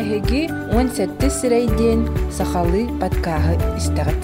эһиги уон сэтти сирэйдиэн сахалы баткааһы истэҕит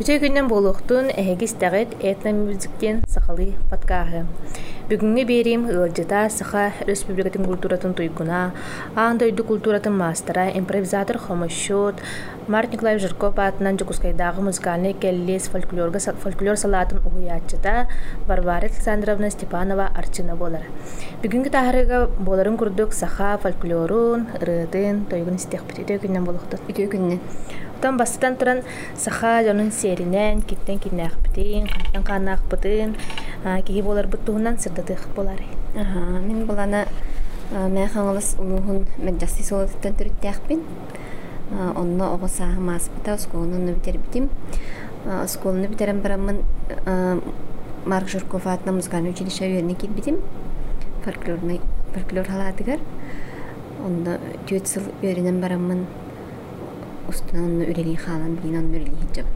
Бүтө күннен болуқтун эһигис тәгит этномюзиктен сахалы подкаһы. Бүгүнгү берим ылжыта саха республикатын культуратын туйгуна, аан дойду культуратын мастера, импровизатор хомошот, Март Николаев Жирков атынан Жукускайдагы музыкальный фольклорга фольклор салатын угуячыта Варвара Александровна Степанова арчына болар. Бүгүнгү тахарыга боларын курдук саха фольклорун, ырытын. Үтө күнне. Тон бастан туран саха жонун серинен киттен киннах битин, кантан канах битин, киги болар мен булана мен хаңылыс улуһун меджаси солоттан түрүттәхпин. Онно огосаа маспыта сколunu битербитим. Сколunu битерем барамын Марк Жирков атына музыкальный училище верне китбитим. Фольклорный фольклор халатыгар. Онда төт сыл барамын. Устунан үрелин халан билин үрелин хиджаб.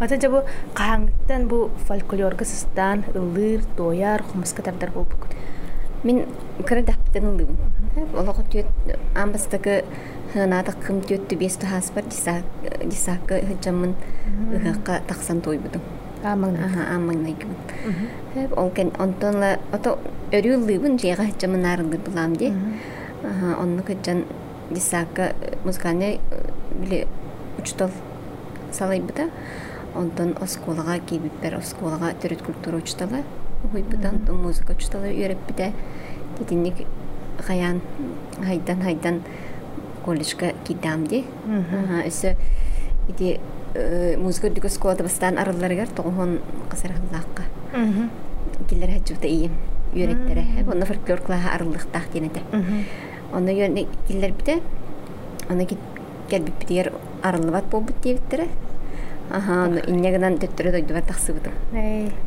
Ата жабу кааңыттан бу фольклорга сыстан ылыр, тояр, хумаска тардар болбук. Мен кыры даптан ылыбын. Олоғы төт амбастагы хынадық кым хаспар дисакы хыджамын. Аха, онтонла ото хыджамын булам. Аха, онны дисакы музыкальный биле учтол салайбыта. Онтон осколага кибиппер осколага төрөт культура учтала. Уйбудан музыка учтала үйрөппүтэ. Тетинник хаян хайдан хайдан колледжга кидам де. Аха, өсө ити музыка дүкө сколата бастан арылларыгар тоғон кысарахыллаакка киллер хаджута ием үйректере онна фольклор клаха арыллыктаах денете онна үйрек киллер бите онна келбиппитигер арыллыбат болбут диебиттере Аха, ну иннегенен төттөрө дойдубар тахсыбытым.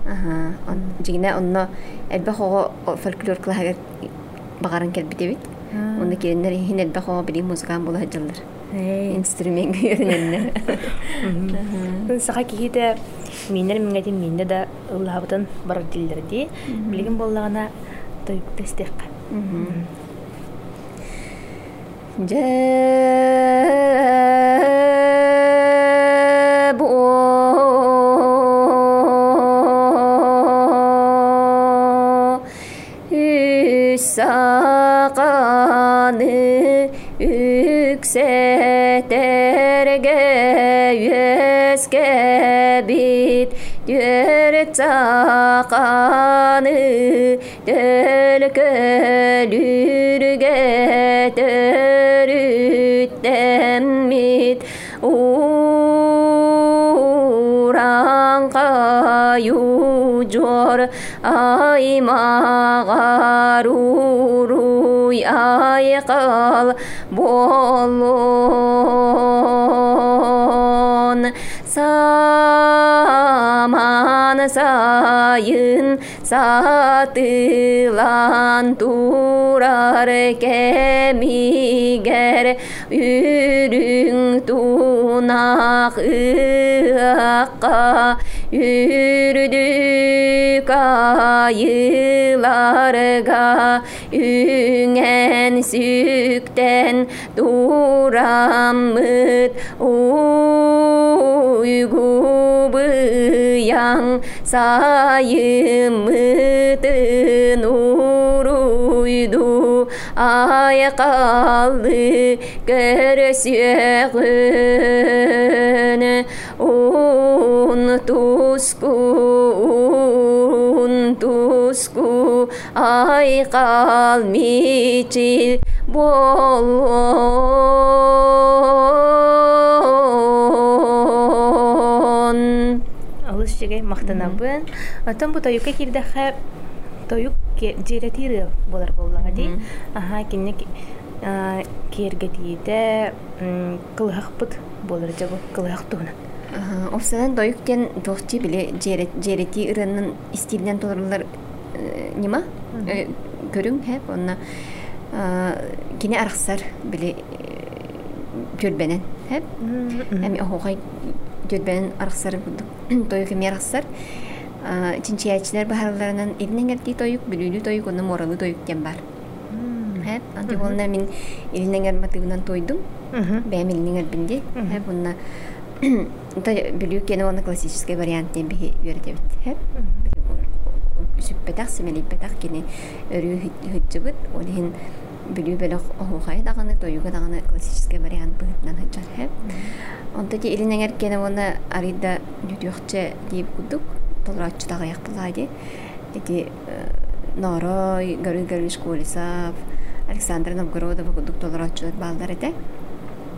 Аха, он жигине онно элбе хого фольклор клаһагер багарын келбитебит. Онда киреннер хин элбе хого били музыкан була хаджалар. Инструмент гөрненнер. Саха кихите минер мингатин минде да ыллабытын бар диллерди. Билген боллагана тойук тестек. sakanı yükselterge yüzge bit dört sakanı dört jor ay mağaruruy ay kal bolun saman sayın satılan durar kemiger ürün tunak ıhakka yürüdü kayılarga üngen sükten duramıt uygubıyan sayımıtın uruydu ay kaldı görsüğü айқал мичил болон Алыс жеге мақтанабын. Атан бу тойукка кирдәхә тоюк жеретири болар боллага ди. Аха кинне кирге тиде кылыхпыт болар жабы кылых туна. Овсанан дойуктен тоқчи биле жерети ырынын стилинен толырлар нима көрүң хэп онна кине арахсар биле көрбенен хэп эми охогай көрбенен арахсар тойук эми арахсар. Чинчиячилер бахарларынан илиненгерти тоюк бүлүлүү тоюк онна моралуу тоюк кен бар? Хэп анти болна мин илиненгер матыгынан тойдум. Бэм илиненгер бинди хэп онна билүү классический вариант бихи. Сүппетак, семелиппетак кені өрүү хүтчүбүт. Олихин билүү бөлөк охухай даганы, тойуга даганы классический вариант быһытнан хыджар. Хәп. Онта ки илинеңер кені оны арида дүтүөхче дип кудук. Толраччы дагы як булайды. Эти Норой, Горы Горыш Колесов, Александр Новгородов кудук толраччылар балдар эте.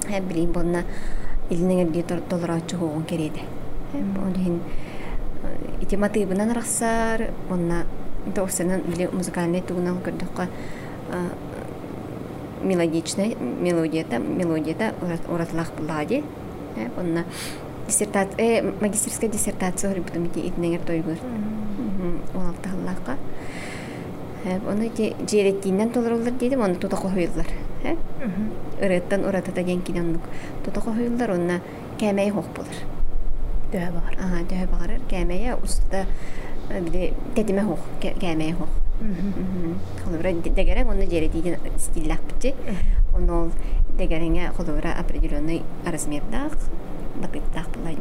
Хәп билин бонна илинеңер ди толораачы хоогун кереде. Онин итематыбынан рахсар, онна тоосынан биле музыкальный тугунан көрдөккө мелодичная мелодията, мелодията уратлах булади. Онна диссертация, магистерская диссертация хори бутум ити итнеңер тойгур. Олалта халлакка. Оны ити жереттинен толорулар дедим, оны тута койулар. ырыттан уратата ден кинаннук тотоко хуйуллар онна кәмәй хох булыр Төһә багар. ага төһә багарыр кәмәйә уста биде тетиме дегерен дегереңе определенный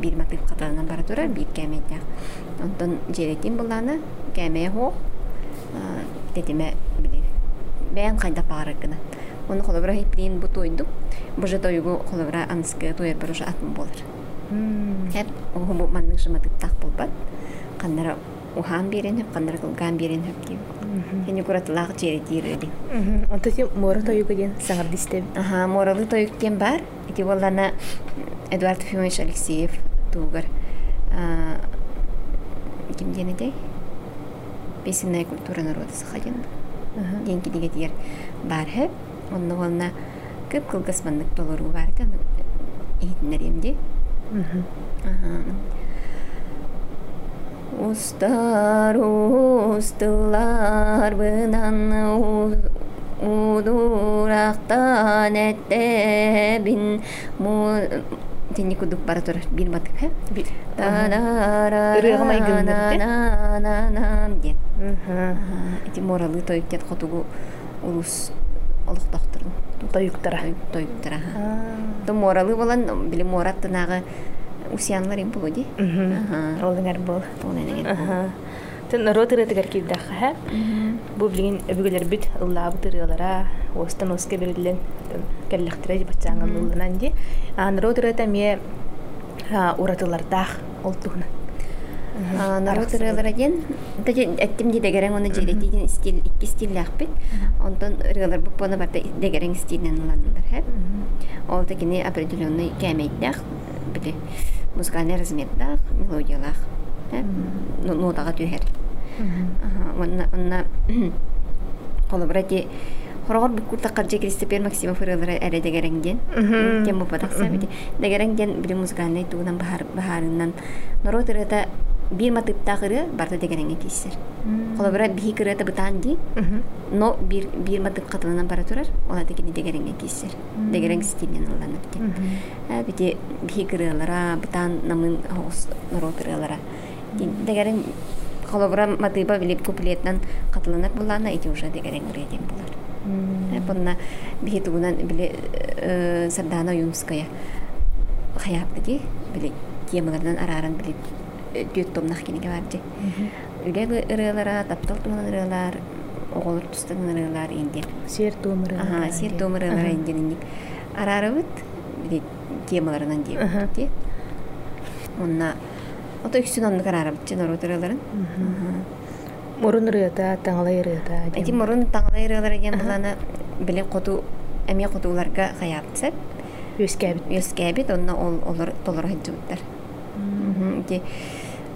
бир катарынан бара тура бир онтон жеретин гына Оны бу тойгу бір уже атмы оху бу манның шыматып так болбат. Кандара ухан берен хеп, кандара кылган берен хеп дейм. Хени куратылақ жері дейреді. Онта ти мора тойуга ден саңар дистеп. Аха, моралы тойук кен бар. Эти боллана Эдуард Фимович Алексеев тугар ким денедей песенная культура народа сахадин деньги диге дигер бар хэп онно волна кып кылгас мандык толору бар да иитнер эмди Устар устылар бынан удурактан эттебин тени кудук бара турар бир батык хэ Ырыгамай гыннар, ден эти моралы тойып дет хотугу улус. Олуктактырын Тойуктара. тойуптара то моралы болан били мораттынагы усянлар им болуди Олыңар бол. ха. Бу билген бит ыллабы остан оске берилен ди ме уратылардах олтуна. Народ ырыалара ден эттим ди дегерен оны желетидин стил икки стиллахпит онтон ырыалар бу пона барта дегерен уланылар ол определенный били музыкальный размердах мелодиялах нотага түһэр онна онна холобрати хорогор бу Кристопер Максимов ырыалара эре дегереңден тем бу падакса бити. Дегереңден били музыкальный туунан бахарынан народ ырыта бир матыптак ыры барта дегереңе киссер холобра бихи кырыта бытаан ди но бир бир матып катылынан бара турар ола дегени дегереңе киссер дегерең стилнен уланып ди а бити бихи кырыалара бытаан намын хогус народ ырыалара дегерең холобра матыба билип куплетнан катыланар булана ити уже дегерең ыры ден булар. Бонна бихи тугунан биле Сардана Юнская хаяпты ди биле темалардан араран биле дүөт томнах кинеге барди. Үле ырылара, таптал туман ырылар, оголор тустан ырылар инде. Сер сер томыр ырылар инде инде. Арарыбыт биле темаларынан. Ди. Онна Ото үксүн ырыта, ырыта. Эти морун таңлай ырылар буланы биле коту эме котуларга хаяптсып. Өскәбит. Өскәбит, онна ол олар толор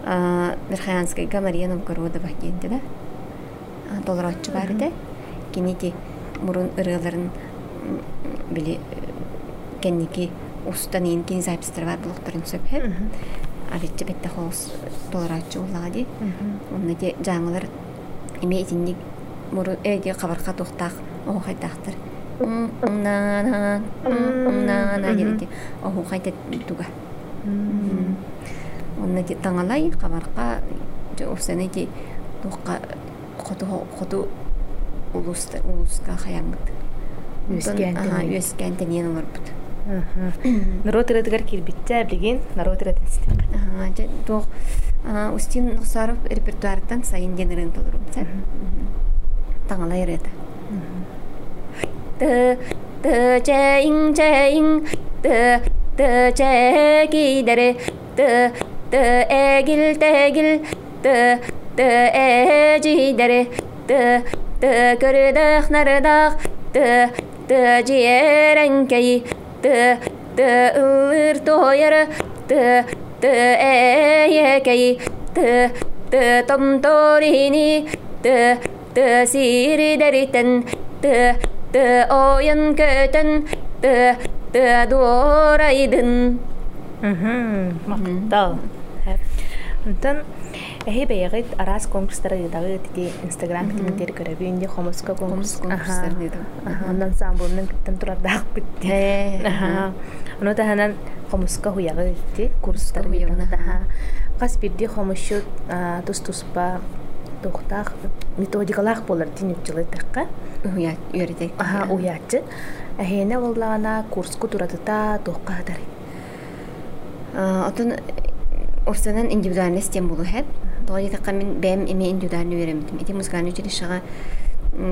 Верхаянская Мария Новгородова генде да. Иде. Кинити мурун ырыларын биле кенники устан ин кин запистер бар булуктарын бетте хос толор атчы улаги. Онна де жаңылар эме итинник мурун эди кабарка тухтак о хайтактыр. Нана, нана деді. Оху қайта туга. Онна ди таңалай қабарқа осыны ди туққа қоту қоту улуста улуска хаямбыт. Өскәнтен. Өскәнтен ен олар бұд. Народ ырытыгар кирбитте билген народ ырытын стек. Тоқ Устин Нұқсаров репертуардан сайын ден ырын толырым. Таңалай ырыта. tơ tơ chênh chênh tơ tơ chê ki dere tơ tơ e gil te gil tơ tơ e ji dere tơ tơ kırdak Онтон эхи бэйгит арас конкурстары ыдагы тиги инстаграм китимитери көрөбүн де хомоска конкурс. конкурстар дейді. Ондан самбурнун киттен турардак битти. Оно таханан хомоска хуягы итти курстар. Кас бирди хомошут тус туспа тохтах методикалах болар такка. Аха, боллагана курску туратыта тохка орсанан индивидуальный систем болу хэп. Тоғай таққа мен бәм эме индивидуальный үйрәмдім. Эти музыкальный училищеға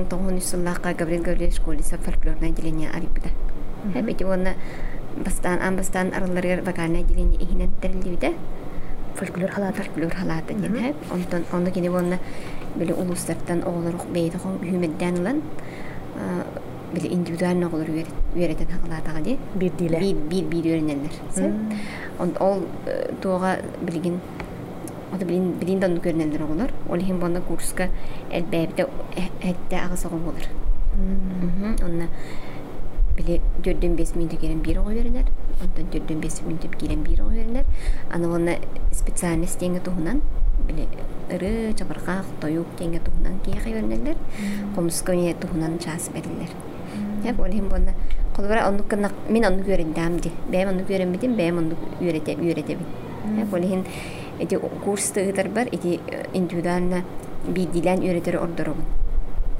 тоғын үсіллаққа Гаврил Гаврилович Колесов фольклорное отделение ариппіда. Хэп, эти оны бастан, ан бастан арыларга вокальное отделение ихинен тәрілдебіде. Фольклор халатар. Фольклор халаты ден хэп. Онтон, білі оғылар бейді били индивидуально оголор үеретен хагалаатага ди бир диле бир бир ол э, туога билигин Ота билин билин да көрнелер оголор. Ол хим курска элбэбите хэтте агыс огол болор. Мгм. Онна жөрдөн бес минут келен бир берелер. Онтан жөрдөн бес минут келен бир ого берелер. Аны онна тухунан били ыры бернелер. Комуска не тухунан час. Хеп ол хим бонда Колбара онну кына мен онну көрендам ди. Бэм онну көренбитим, бэм онну үйрете үйрете бит. Хеп ол хин эти курстыгытар бар, эти э, индивидуально бидилен үйретер ордорогун.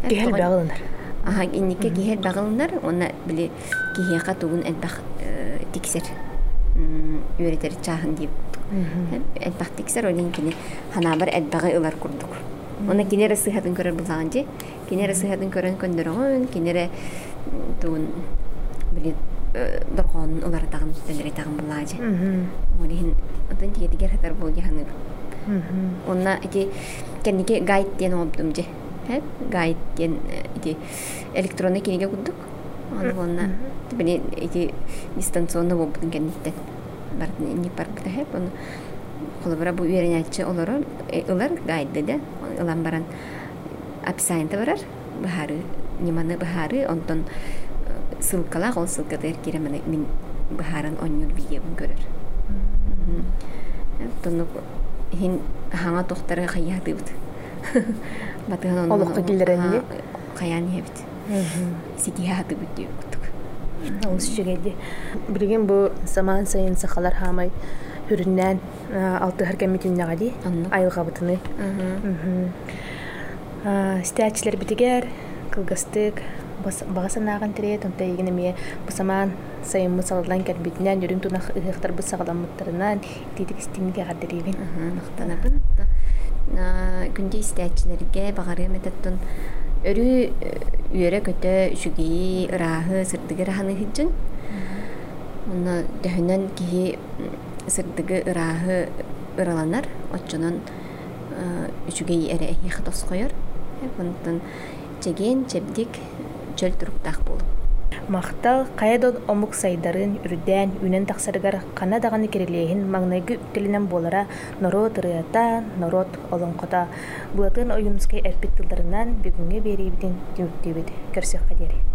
кихел багылынар Аха, иннике кихер багылынар, онна били кихияка тугун элбах тиксер. Үйретер чахын дип. Элбах тиксер олин кини ханабар элбагы ылар курдук. Онна кинере сыхатын көрөр булган ди. Кинере сыхатын көрөн көндөрөңөн, кинере тугун били доргон ылар тагын тендере тагын булажы. Олин отон тиге тигер хатар бул яханы. Онна эти кеннике гайд диен оптум же. Хеп гайд диен эти электронный кинеге кудук. Аны онна бини эти дистанционно болбутун кенниттен. Бартын не бар буда хеп оны колобара бу үйренячы олорор ылар гайды да ылан баран описанието барар бахары ниманы бахары онтон ссылкалак ол ссылкада киремene мин бахарын оннюр видеобун көрөр. Тону хин хаңа тохтары хаятыбыт. Батыган Олукка килдеренди? Каян хатыбыт дип кутук. ол сүчүгеди билген бу саман сайын сахалар хамай хүрүннән алты харкамитиннага ди. Анна. айылгабытыны стячилер битигер кылгастык бага санааган тирет онта игене мие бусаман сайын мусаллан кербитинен жүрүң тунах ыхтар бу сагаламмыттарынан титик стимге гадерибин Нахтанабын. Күнде истәчиләргә багары метаттын өрү үйөрө көтө үчүгии ырааһы сырдыгы раханы хиджин. Онна дөһөнөн киһи сырдыгы ырааһы ыраланар, оччонон үчүгии эре эхих тоскойор. Онтон чеген чебдик чөл туруктак болуп. Мақтал қайдон омук сайдарын үрдән үнен тақсарыгар қана дағаны керелейін маңнайгы үттелінен болара народ ырыята, народ олонқота. Бұлатын ойымызға әрпет тылдарынан бүгінге берейбітін түміктебет көрсек қадері.